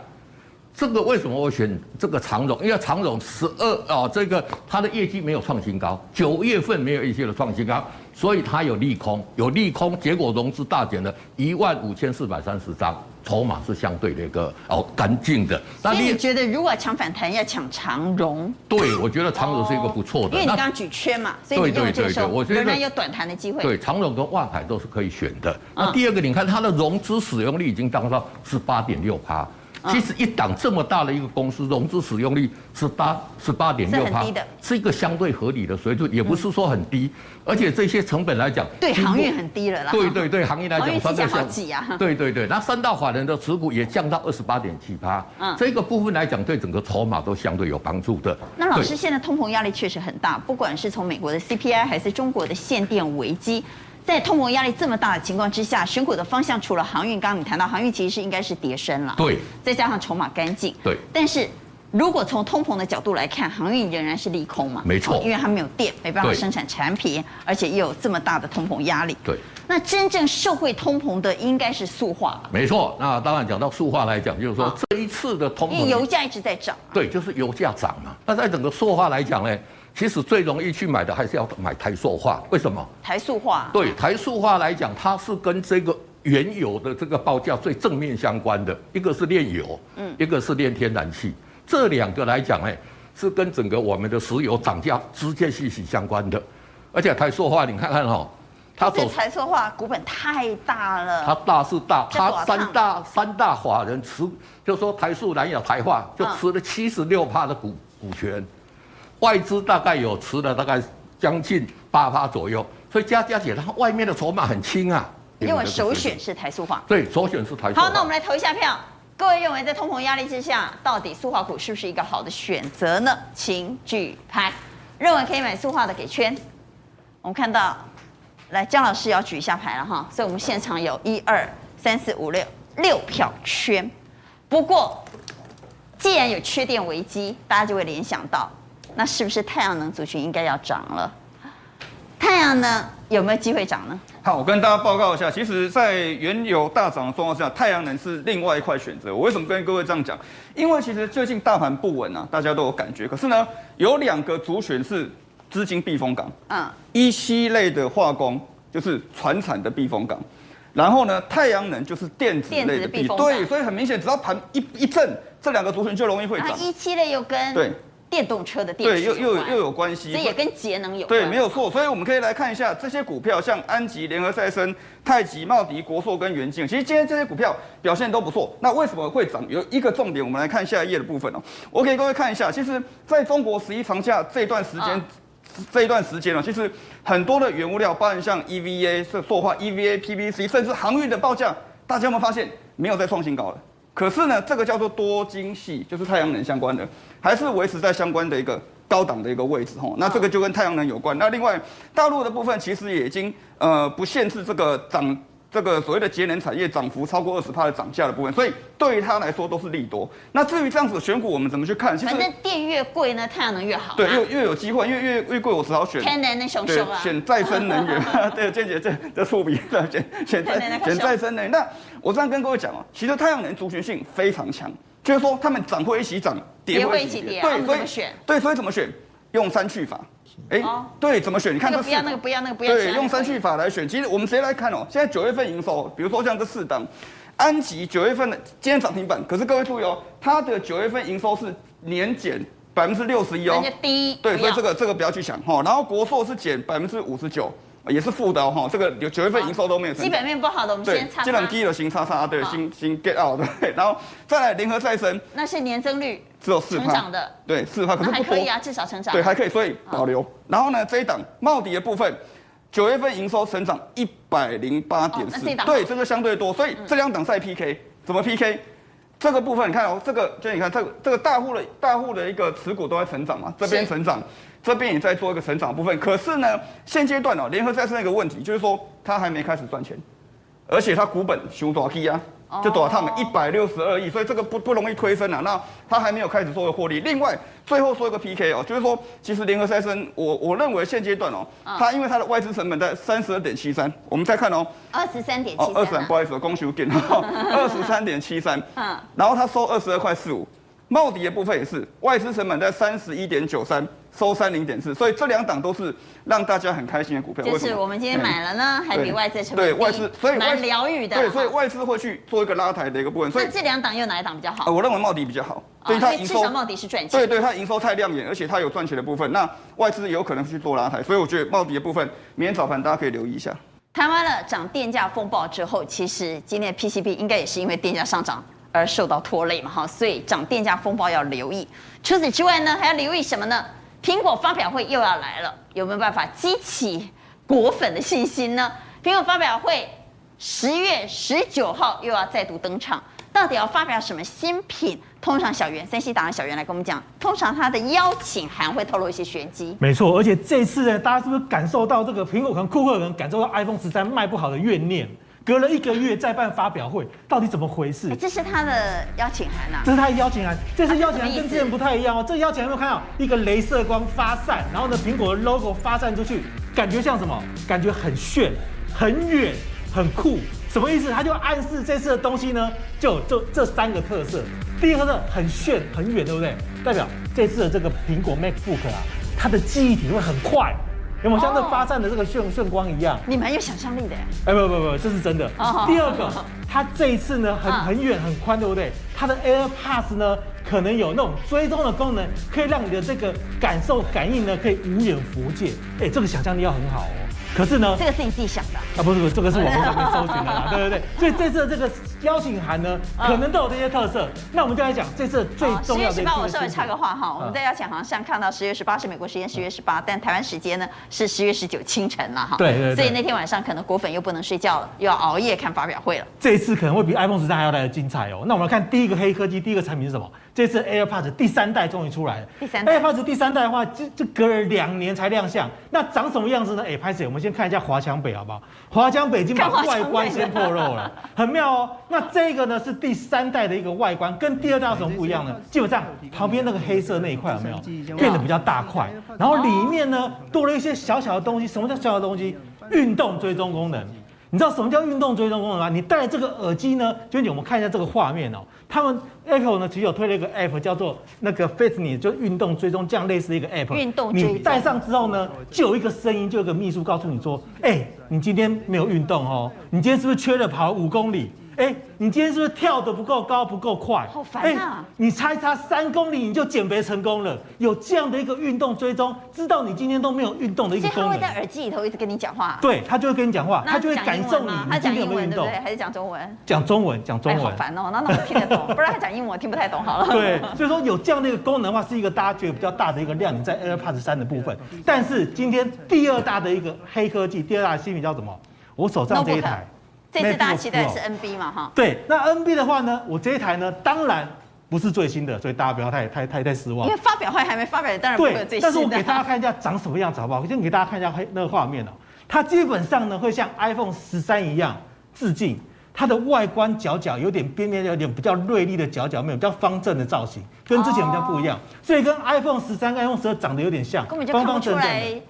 这个为什么我选这个长荣？因为长荣十二啊，这个它的业绩没有创新高，九月份没有一些的创新高，所以它有利空，有利空，结果融资大减了一万五千四百三十张，筹码是相对的一个哦干净的。那你觉得如果抢反弹要抢长荣？对，我觉得长荣是一个不错的。因为你刚刚举圈嘛，所以你用这个时候仍然有短弹的机会。对，长荣跟万海都是可以选的。那第二个，你看它的融资使用率已经达到十八点六趴。其实一档这么大的一个公司，融资使用率是八十八点六趴，是一个相对合理的水准，也不是说很低。而且这些成本来讲，对航运很低了啦。对对对，航运来讲，它的好挤啊。对对对，那三大法人的持股也降到二十八点七趴。嗯，这个部分来讲，对整个筹码都相对有帮助的。那老师，现在通膨压力确实很大，不管是从美国的 CPI 还是中国的限电危机。在通膨压力这么大的情况之下，选股的方向除了航运，刚刚你谈到航运其实是应该是跌升了，对，再加上筹码干净，对。但是如果从通膨的角度来看，航运仍然是利空嘛？没错，因为它没有电，没办法生产产品，而且又有这么大的通膨压力。对。那真正受惠通膨的应该是塑化。没错。那当然讲到塑化来讲，就是说这一次的通膨，因为油价一直在涨。对，就是油价涨嘛。那在整个塑化来讲呢？其实最容易去买的还是要买台塑化，为什么？台塑化。对，台塑化来讲，它是跟这个原油的这个报价最正面相关的，一个是炼油，嗯，一个是炼天然气，这两个来讲，哎，是跟整个我们的石油涨价直接息息相关的。而且台塑化，你看看哈，它走台塑化股本太大了，它大是大，它三大三大法人持，就说台塑、南亚、台化就持了七十六趴的股股权。外资大概有持了大概将近八趴左右，所以加加起来，它外面的筹码很轻啊。因为首选是台塑化，对，首选是台塑化。好，那我们来投一下票。各位认为在通膨压力之下，到底塑化股是不是一个好的选择呢？请举牌。认为可以买塑化的给圈。我们看到，来江老师要举一下牌了哈。所以我们现场有一二三四五六六票圈。不过，既然有缺电危机，大家就会联想到。那是不是太阳能族群应该要涨了？太阳能有没有机会涨呢？好，我跟大家报告一下，其实，在原油大涨的状况下，太阳能是另外一块选择。我为什么跟各位这样讲？因为其实最近大盘不稳啊，大家都有感觉。可是呢，有两个族群是资金避风港。嗯，一矽类的化工就是传产的避风港，然后呢，太阳能就是电子类的避风港。对，所以很明显，只要盘一一震，这两个族群就容易会涨。一矽类又跟对。电动车的电对，又又又有关系，这也跟节能有关。对，没有错。所以我们可以来看一下这些股票，像安吉、联合再生、太极、茂迪、国硕跟元晶。其实今天这些股票表现都不错。那为什么会涨？有一个重点，我们来看下一页的部分哦。我给各位看一下，其实在中国十一长假这段时间，啊、这一段时间呢，其实很多的原物料，包含像 EVA 是塑化、EVA、PVC，甚至航运的报价，大家有没有发现没有再创新高了？可是呢，这个叫做多晶系，就是太阳能相关的，还是维持在相关的一个高档的一个位置吼。那这个就跟太阳能有关。那另外，大陆的部分其实也已经呃不限制这个涨。这个所谓的节能产业涨幅超过二十帕的涨价的部分，所以对于他来说都是利多。那至于这样子的选股，我们怎么去看？其实反正电越贵呢，太阳能越好。对，越越有机会，因为越越贵，我只好选。天然能熊熊啊。选再生能源。对，见姐这这触笔的选选再选再生能源。那我这样跟各位讲哦，其实太阳能族群性非常强，就是说他们涨会一起涨，跌会一起跌。对，所以选。对，所以怎么选？用三去法。哎、哦对，怎么选？你看这四档那个不要，那个不要，那个不要。对，用三序法来选。其实我们直接来看哦，现在九月份营收，比如说像这四档，安吉九月份的今天涨停板，可是各位注意哦，它的九月份营收是年减百分之六十一哦，低，对，所以这个个这个不要去想哈。然后国硕是减百分之五十九，也是负的哦哈。这个有九月份营收都没有。基本面不好的，我们先，擦这两擦。低了新叉叉，对，好新新 get out 对，然后再来联合再生那是年增率只有四成长，的，对，四趴，可是还可以，啊，至少成长。对，还可以，所以保留。然后呢，这一档茂迪的部分，九月份营收成长一百零八点四对，这个相对多，所以这两档在 PK，怎么 PK？这个部分你看哦，这个就你看这个这个大户的大户的一个持股都在成长嘛，这边成长，这边也在做一个成长部分。可是呢，现阶段哦，联合再生一个问题就是说，它还没开始赚钱，而且它股本熊大 K 啊，就多少他们一百六十二亿，所以这个不不容易推升啊。那它还没有开始做一个获利。另外，最后说一个 PK 哦，就是说，其实联合再生，我我认为现阶段哦，它因为它的外资成本在三十二点七三，我们再看哦。二十三点哦，七二十三，不。好意思，恭喜我给二十三点七三，嗯然后他收二十二块四五，茂迪的部分也是外资成本在三十一点九三，收三零点四，所以这两档都是让大家很开心的股票。就是我们今天买了呢，还比外资成本低对外资，所以外蛮疗愈的。对，所以外资会去做一个拉抬的一个部分，所以那这两档又哪一档比较好？呃我认为茂迪比较好，哦所以它营收至少茂迪是赚钱。对对，它营收太亮眼，而且它有赚钱的部分，那外资有可能去做拉抬，所以我觉得茂迪的部分明天早盘大家可以留意一下。谈完了涨电价风暴之后，其实今天的 PCB 应该也是因为电价上涨而受到拖累嘛，哈，所以涨电价风暴要留意。除此之外呢，还要留意什么呢？苹果发表会又要来了，有没有办法激起果粉的信心呢？苹果发表会十月十九号又要再度登场，到底要发表什么新品？通常小袁，三 C 达人小袁来跟我们讲，通常他的邀请函会透露一些玄机。没错，而且这次呢，大家是不是感受到这个苹果可能库克可能感受到 iPhone 十三卖不好的怨念？隔了一个月再办发表会，到底怎么回事？哎，？这是他的邀请函啊。这是他的邀请函，这次邀请函跟之前不太一样哦。这邀请函。有没有看到一个镭射光发散，然后呢，苹果的 logo 发散出去，感觉像什么？感觉很炫、很远、很酷。什么意思？他就暗示这次的东西呢，就有这这三个特色。第一个特色很炫、很远，对不对？代表这次的这个苹果 MacBook 啊，它的记忆体会很快，有没有像这发散的这个炫炫光一样？你蛮有想象力的呀。哎，不不不，这是真的哦。第二个，它这一次呢，很啊很远很宽，对不对？它的 AirPods 呢，可能有那种追踪的功能，可以让你的这个感受感应呢，可以无远弗届。哎，这个想象力要很好哦。可是呢，这个是你自己想的啊。啊，不是不是，这个是网络上面搜寻的啦，对对对。所以这次的这个邀请函呢，嗯可能都有这些特色。那我们就来讲这次最重要的一十月十八，我稍微插个话哈，我们在邀请函上看到十月十八是美国时间十月十八，但台湾时间呢是十月十九清晨了哈。对对对所以那天晚上可能果粉又不能睡觉了，又要熬夜看发表会了。这一次可能会比 iPhone 十三还要来的精彩哦。那我们来看第一个黑科技，第一个产品是什么？这次 AirPods 第三代终于出来了。第三代 AirPods 第三代的话，这这隔了两年才亮相，那长什么样子呢？哎，拍摄，我们先看一下华强北好不好？华强北已经把外观先破肉了，很妙哦。那这个呢是第三代的一个外观，跟第二代有什么不一样呢？基本上旁边那个黑色那一块有没有变得比较大块？然后里面呢多了一些小小的东西。什么叫小小的东西？运动追踪功能。你知道什么叫运动追踪功能吗？你戴了这个耳机呢，就是我们看一下这个画面哦。他们 Apple 呢其实有推了一个 App 叫做那个 Fitness，就运动追踪这样类似的一个 App。运动追踪你戴上之后呢，就有一个声音，就有一个秘书告诉你说：“哎，你今天没有运动哦，你今天是不是缺了跑五公里？哎，你今天是不是跳得不够高、不够快？好烦啊哎你差一差三公里你就减肥成功了。有这样的一个运动追踪，知道你今天都没有运动的一个功能他会在。耳机里头一直跟你讲话。对他就会跟你讲话，他就会感受你他你今讲英文对不天有没有运动对？。还是讲中文？讲中文，讲中文，好。烦哦，那那我听得懂，不然他讲英文我听不太懂。好了。对，所以说有这样的一个功能的话，是一个大家觉得比较大的一个亮点在 AirPods 三的部分。但是今天第二大的一个黑科技，第二大的新品叫什么？我手上这一台。这次大家期待的是 NB 嘛哈。对，那 NB 的话呢，我这一台呢，当然不是最新的，所以大家不要太太太太失望因为。发表会还没发表，当然不会有对最，但是我新的。给大家看一下长什么样子好不好？我先给大家看一下黑那个画面哦。它基本上呢会像 iPhone 十三一样致敬，它的外观角角有点边边有点比较锐利的角角，没有比较方正的造型，跟之前比较不一样，所以跟 iPhone 十三、iPhone 十二长得有点像，根本就看不出正正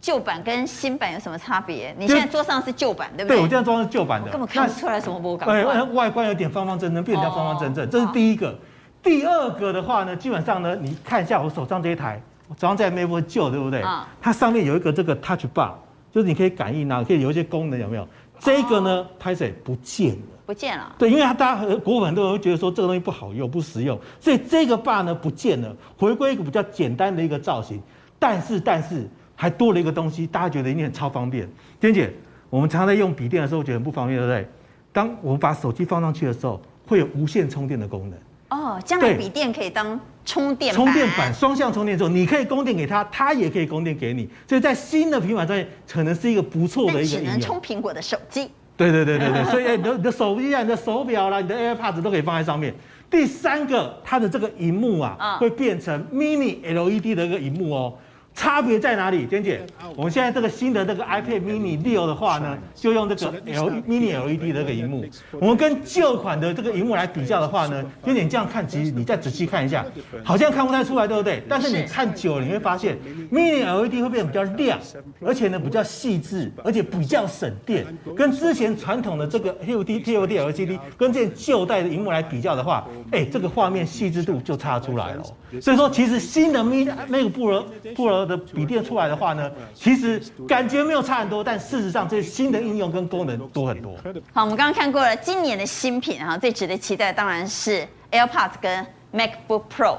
旧版跟新版有什么差别。你现在桌上是旧版，对不对？对我这样装是旧版的，根本看不出来什么波感对，快。外观有点方方正正，变得方方正正，哦这是第一个。第二个的话呢，基本上呢，你看一下我手上这一台我手上在 MacBook 旧对不对？啊它上面有一个这个 Touch Bar，就是你可以感应啊，可以有一些功能，有没有？这个呢，拍摄不见了。不见了。对，因为它大家国粉很多人会觉得说这个东西不好用、不实用，所以这个 bar 呢不见了，回归一个比较简单的一个造型。但是但是还多了一个东西，大家觉得一定很超方便。娟姐，我们常常在用笔电的时候觉得很不方便，对不对？当我们把手机放上去的时候，会有无线充电的功能。哦，将来对笔电可以当充电充电板双向充电之后，你可以供电给它，它也可以供电给你，所以在新的平板上面可能是一个不错的一个应用。能充苹果的手机。对对对对对，所以哎，你的你的手机啊、你的手表啦、你的 AirPods 都可以放在上面。第三个，它的这个荧幕啊，嗯会变成 Mini LED 的一个荧幕哦。差别在哪里？娟姐，我们现在这个新的这个 iPad Mini 六的话呢，就用这个 L Mini LED 的这个荧幕。我们跟旧款的这个荧幕来比较的话呢，娟姐你这样看，其实你再仔细看一下，好像看不太出来，对不对？但是你看久了，你会发现 Mini LED 会变得比较亮，而且呢比较细致，而且比较省电。跟之前传统的这个 TFT TFT LCD 跟这旧代的荧幕来比较的话，哎，这个画面细致度就差出来了。所以说，其实新的 Mini 那个布罗布罗的笔电出来的话呢，其实感觉没有差很多，但事实上这些新的应用跟功能多很多。好，我们刚刚看过了今年的新品哈，最值得期待当然是 AirPods 跟 MacBook Pro。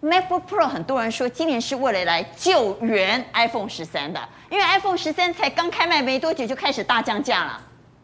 MacBook Pro 很多人说今年是为了来救援 iPhone 十三的，因为 iPhone 十三才刚开卖没多久就开始大降价了。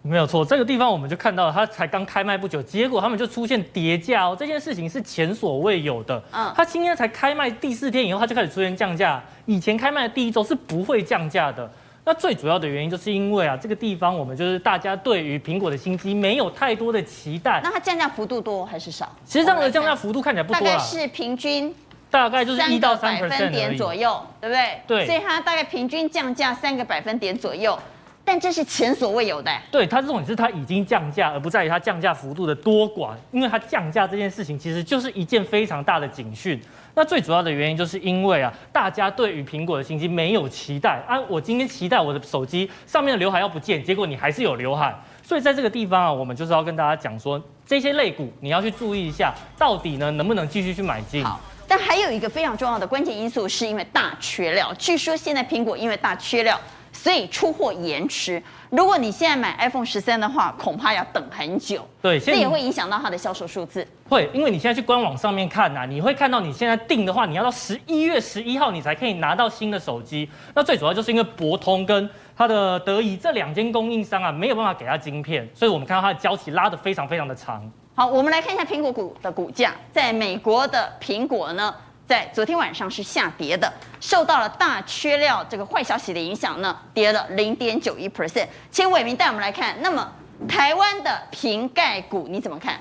没有错，这个地方我们就看到了，它才刚开卖不久，结果他们就出现跌价哦，这件事情是前所未有的。嗯它今天才开卖第四天以后，它就开始出现降价，以前开卖的第一周是不会降价的。那最主要的原因就是因为啊，这个地方我们就是大家对于苹果的新机没有太多的期待。那它降价幅度多还是少？其实这样的降价幅度看起来不多，大概是平均大概就是一到三百分点左右，对不对？对所以它大概平均降价三个百分点左右，但这是前所未有的。对，它这种是它已经降价，而不在于它降价幅度的多寡，因为它降价这件事情其实就是一件非常大的警讯。那最主要的原因就是因为啊，大家对于苹果的新机没有期待啊，我今天期待我的手机上面的刘海要不见，结果你还是有刘海，所以在这个地方啊，我们就是要跟大家讲说，这些类股你要去注意一下，到底呢能不能继续去买进。好，但还有一个非常重要的关键因素，是因为大缺料。据说现在苹果因为大缺料，所以出货延迟。如果你现在买 iPhone 十三的话，恐怕要等很久。对，这也会影响到它的销售数字。会，因为你现在去官网上面看呐、啊，你会看到你现在订的话，你要到十一月十一号你才可以拿到新的手机。那最主要就是因为博通跟它的德仪这两间供应商啊，没有办法给它晶片，所以我们看到它的交期拉得非常非常的长。好，我们来看一下苹果股的股价，在美国的苹果呢，在昨天晚上是下跌的，受到了大缺料这个坏消息的影响呢，跌了零点九一 percent。请伟明带我们来看，那么台湾的瓶盖股你怎么看？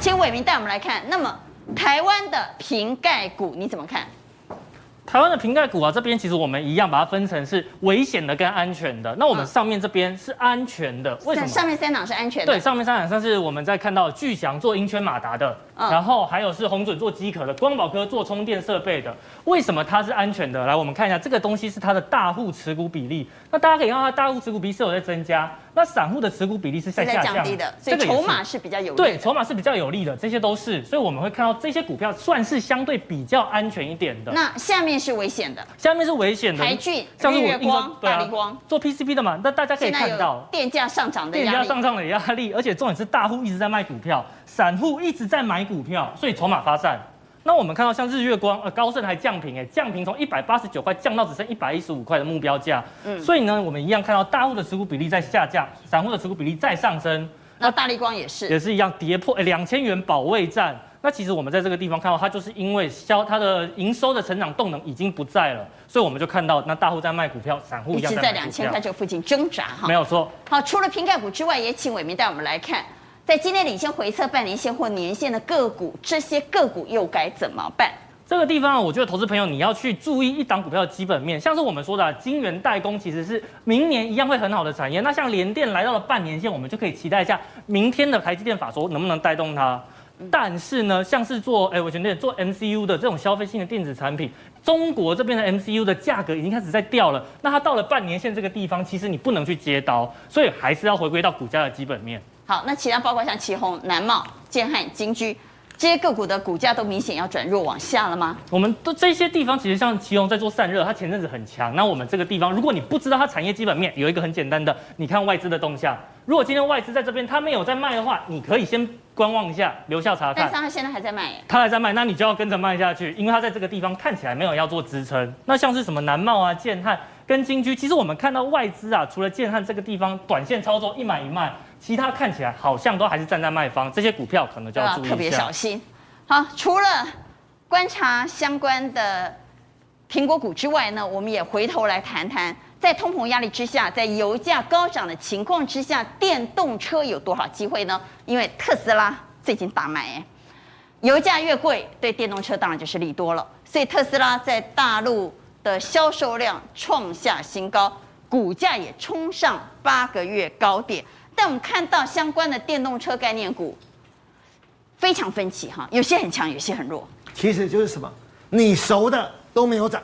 请伟明带我们来看，那么台湾的瓶盖股你怎么看？台湾的瓶盖股啊，这边其实我们一样把它分成是危险的跟安全的。那我们上面这边是安全的，为什么？上面三档是安全的。对，上面三档像是我们在看到的巨翔做音圈马达的，嗯然后还有是红准做机壳的，光宝科做充电设备的。为什么它是安全的？来，我们看一下这个东西是它的大户持股比例。那大家可以看到它大户持股比例是有在增加，那散户的持股比例是在下降的，所以筹码是比较有利的对，筹码是比较有利的，这些都是，所以我们会看到这些股票算是相对比较安全一点的。那下面是危险的，下面是危险的，台俊、像是我日月光大力光，做 PCB 的嘛，那大家可以看到。电价上涨的店压力。家上涨的压力，而且重点是大户一直在卖股票，散户一直在买股票，所以筹码发散。那我们看到像日月光、呃高盛还降平，哎，降平从一百八十九块降到只剩一百一十五块的目标价。嗯，所以呢，我们一样看到大户的持股比例在下降，散户的持股比例在上升，那大力光也是，也是一样跌破哎两千元保卫战。那其实我们在这个地方看到，它就是因为销它的营收的成长动能已经不在了，所以我们就看到那大户在卖股票，散户一直在两千块这附近挣扎哈。没有错。好，除了瓶盖股之外，也请伟明带我们来看，在今天领先回测半年线或年线的个股，这些个股又该怎么办？这个地方，我觉得投资朋友你要去注意一档股票的基本面，像是我们说的啊晶圆代工，其实是明年一样会很好的产业。那像联电来到了半年线，我们就可以期待一下明天的台积电法说能不能带动它。但是呢，像是做哎，我觉得做 MCU 的这种消费性的电子产品，中国这边的 MCU 的价格已经开始在掉了，那它到了半年线这个地方，其实你不能去接刀，所以还是要回归到股价的基本面。好，那其他包括像奇宏、南茂、建汉、金居这些个股的股价都明显要转弱往下了吗？我们都这些地方其实像奇隆在做散热，它前阵子很强。那我们这个地方，如果你不知道它产业基本面，有一个很简单的，你看外资的动向。如果今天外资在这边，它没有在卖的话，你可以先观望一下，留下查看。但是它现在还在卖耶，它还在卖，那你就要跟着卖下去，因为它在这个地方看起来没有要做支撑。那像是什么南茂啊、建汉跟金居，其实我们看到外资啊，除了建汉这个地方短线操作一买一卖，其他看起来好像都还是站在卖方，这些股票可能就要注意一下，特别小心。好，除了观察相关的苹果股之外呢，我们也回头来谈谈。在通膨压力之下，在油价高涨的情况之下，电动车有多少机会呢？因为特斯拉最近大卖，哎，油价越贵，对电动车当然就是利多了。所以特斯拉在大陆的销售量创下新高，股价也冲上八个月高点。但我们看到相关的电动车概念股非常分歧哈，有些很强，有些很弱。其实就是什么，你熟的都没有涨。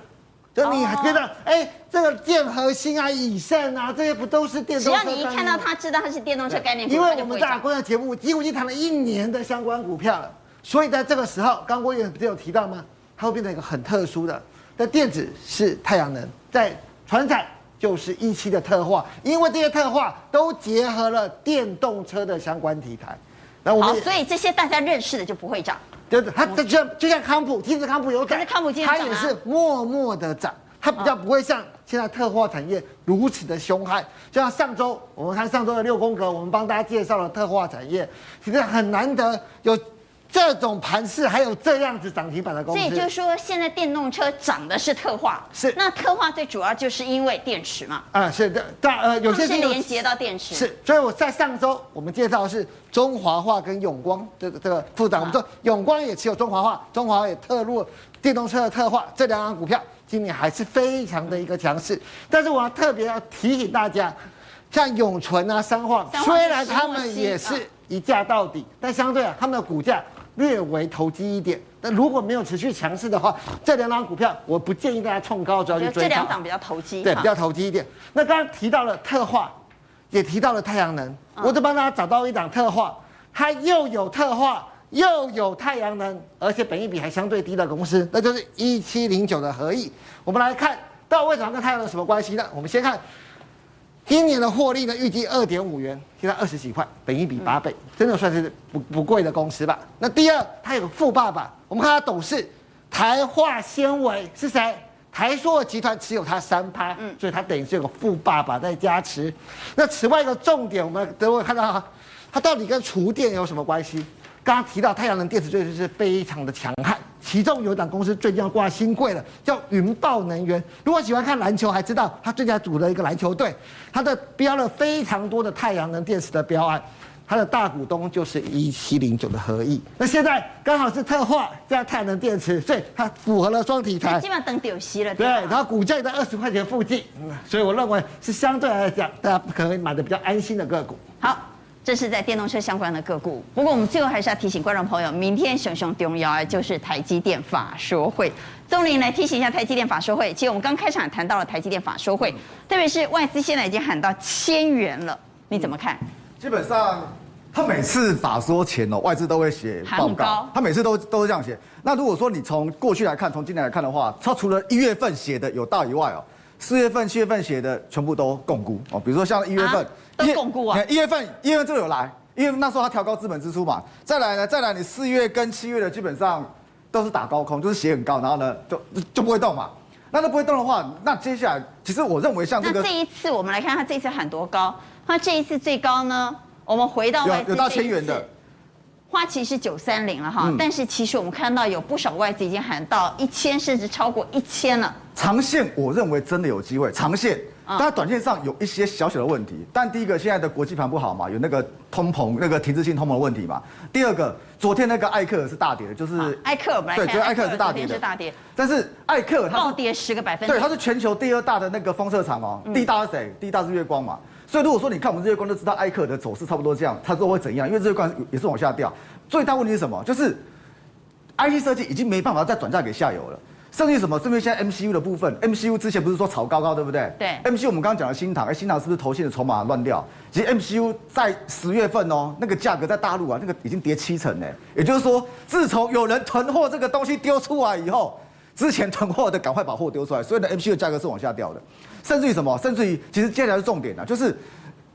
就你还觉得，哎、这个建核心啊、以盛啊，这些不都是电动车？只要你一看到它知道它是电动车概念股，因为我们大观的节目几乎已经谈了一年的相关股票了，所以在这个时候，刚郭议不是有提到吗？它会变成一个很特殊的，在电子是太阳能，在船产就是一期的特化，因为这些特化都结合了电动车的相关题材。那我们好，所以这些大家认识的就不会涨。对对，它就像就像康普，其实康普有涨，它也是默默的涨，它比较不会像现在特化产业如此的凶悍。就像上周我们看上周的六宫格，我们帮大家介绍了特化产业，其实很难得有。这种盘势还有这样子涨停板的公司，所以就是说，现在电动车涨的是特化，是。那特化最主要就是因为电池嘛，啊是的，但呃有些是连接到电池，是，所以我在上周我们介绍的是中华化跟永光这个这个副长，我们说永光也持有中华化，中华也特入电动车的特化，这两档股票今年还是非常的一个强势，但是我要特别要提醒大家，像永存啊、三化，虽然他们也是一价到底，但相对啊他们的股价。略微投机一点，但如果没有持续强势的话，这两档股票我不建议大家冲高就要去追。这两档比较投机，对，比较投机一点。那刚刚提到了特化，也提到了太阳能，我就帮大家找到一档特化，它又有特化又有太阳能，而且本益比还相对低的公司，那就是一七零九的合意。我们来看到底为什么跟太阳能有什么关系呢？我们先看。今年的获利呢，预计二点五元，现在二十几块，本一比八倍，真的算是不不贵的公司吧？那第二，它有个富爸爸，我们看它董事台化纤维是谁？台塑集团持有它三趴，嗯，所以它等于是有个富爸爸在加持。那此外一个重点，我们等会看到哈，它到底跟厨电有什么关系？刚刚提到太阳能电池最近是非常的强悍，其中有一档公司最近要挂新贵了，叫云豹能源。如果喜欢看篮球，还知道他最近组了一个篮球队，他的标了非常多的太阳能电池的标案，他的大股东就是一七零九的合意。那现在刚好是特化加太阳能电池，所以它符合了双题材。基本上等丢息了。对，然后股价也在二十块钱附近，所以我认为是相对来讲大家可能买的比较安心的个股。好。这是在电动车相关的个股。不过我们最后还是要提醒观众朋友，明天熊熊重要就是台积电法说会。宗林来提醒一下台积电法说会。其实我们刚开场谈到了台积电法说会，特别是外资现在已经喊到千元了，你怎么看？基本上他每次法说前哦，外资都会写报告，他每次都都是这样写。那如果说你从过去来看，从今年来看的话，他除了一月份写的有大以外哦，四月份、七月份写的全部都共估哦。比如说像一月份。啊都巩固啊！一月份，一月份就有来，因为那时候他调高资本支出嘛。再来呢，再来你四月跟七月的基本上都是打高空，就是写很高，然后呢就就不会动嘛。那都不会动的话，那接下来其实我认为像这个，那这一次我们来看他这一次喊多高？他这一次最高呢，我们回到外资有有到千元的，花旗是九三零了哈，嗯、但是其实我们看到有不少外资已经喊到一千，甚至超过一千了。长线我认为真的有机会，长线。但短线上有一些小小的问题，但第一个现在的国际盘不好嘛，有那个通膨那个停滞性通膨的问题嘛。第二个，昨天那个艾克尔是大跌的，就是艾克尔本来对，昨天艾克尔是大跌的，是大跌。但是艾克尔它暴跌十个百分点，对，它是全球第二大的那个封测厂哦，第一大是谁？第一大是月光嘛。所以如果说你看我们日月光就知道艾克尔的走势差不多这样，它说会怎样？因为日月光也是往下掉。最大问题是什么？就是 IC 设计已经没办法再转嫁给下游了。甚至于什么？甚至于现在 MCU 的部分，MCU 之前不是说炒高高，对不对？对。MCU 我们刚刚讲的新塘，哎，新塘是不是投信的筹码乱掉？其实 MCU 在十月份哦，那个价格在大陆啊，那个已经跌七成呢。也就是说，自从有人囤货这个东西丢出来以后，之前囤货的赶快把货丢出来，所以呢，MCU 的价格是往下掉的。甚至于什么？甚至于，其实接下来是重点啊，就是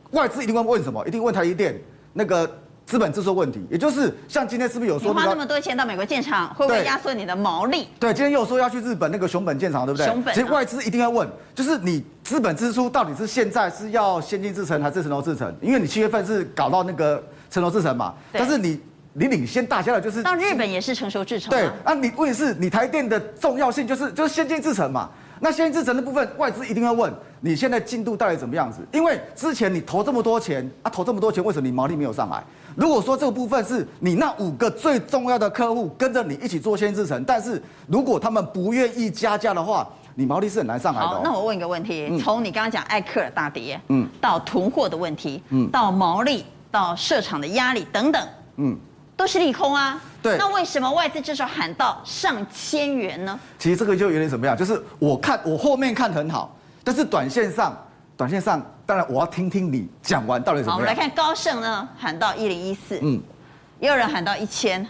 外资一定会问什么？一定问台积电那个。资本支出问题，也就是像今天是不是有说花那么多钱到美国建厂，会不会压缩你的毛利？对，今天又说要去日本那个熊本建厂，对不对？熊本、啊。其实外资一定要问，就是你资本支出到底是现在是要先进制程还是成熟制程？因为你七月份是搞到那个成熟制程嘛，但是你你领先大家的就是到日本也是成熟制程。对，啊，你问题是你台电的重要性就是就是先进制程嘛。那先进制程的部分，外资一定要问你现在进度到底怎么样子？因为之前你投这么多钱啊，投这么多钱，为什么你毛利没有上来？如果说这个部分是你那五个最重要的客户跟着你一起做先进制程，但是如果他们不愿意加价的话，你毛利是很难上来的。好，那我问一个问题：从你刚刚讲艾克尔大跌，嗯，到囤货的问题，嗯，到毛利，到市场的压力等等，嗯，都是利空啊。对，那为什么外资至少喊到上千元呢？其实这个就有点怎么样，就是我看我后面看很好，但是短线上，短线上，当然我要听听你讲完到底怎么样。好，我们来看高盛呢喊到一零一四，嗯，也有人喊到一千，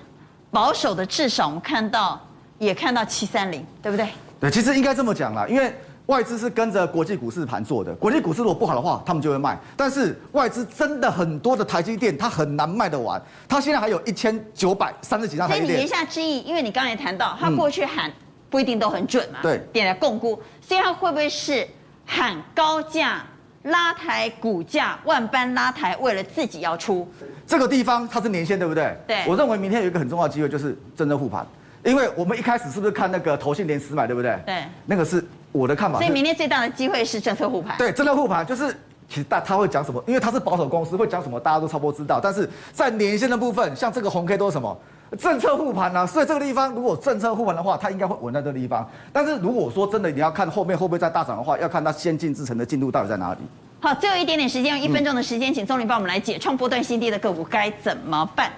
保守的至少我们看到也看到七三零，对不对？对，其实应该这么讲啦，因为。外资是跟着国际股市盘做的，国际股市如果不好的话，他们就会卖。但是外资真的很多的台积电，它很难卖得完。它现在还有一千九百三十几张台积电。所以你言下之意，因为你刚才谈到，它过去喊不一定都很准嘛，嗯、对，点来共估。所以它会不会是喊高价拉抬股价，万般拉抬，为了自己要出？这个地方它是年线，对不对？对。我认为明天有一个很重要的机会，就是真正护盘。因为我们一开始是不是看那个投信连十买，对不对？对。那个是。我的看法，所以明天最大的机会是政策护盘。对，政策护盘就是其实大他会讲什么，因为他是保守公司，会讲什么大家都差不多知道。但是在年线的部分，像这个红 K 都是什么政策护盘啊，所以这个地方如果政策护盘的话，它应该会稳在这个地方。但是如果说真的你要看后面会不会再大涨的话，要看它先进制程的进度到底在哪里。好，最后一点点时间，用一分钟的时间，请宗林帮我们来解创波段新低的个股该怎么办？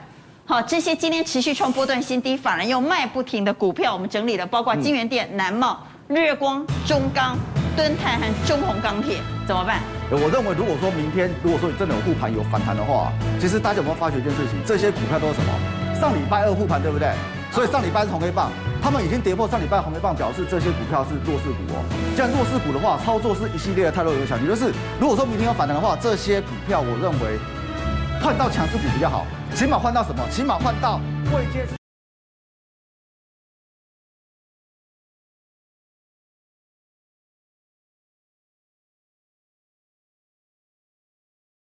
好，这些今天持续创波段新低，反而又卖不停的股票，我们整理了，包括金元店、南茂、日月光、中钢。敦泰和中红钢铁怎么办？我认为，如果说明天，如果说你真的有护盘有反弹的话，其实大家有没有发觉一件事情？这些股票都是什么？上礼拜二护盘，对不对？所以上礼拜是红黑棒，他们已经跌破上礼拜红黑棒，表示这些股票是弱势股哦。既然弱势股的话，操作是一系列的太弱有小，也就是如果说明天有反弹的话，这些股票我认为换到强势股比较好，起码换到什么？起码换到未接。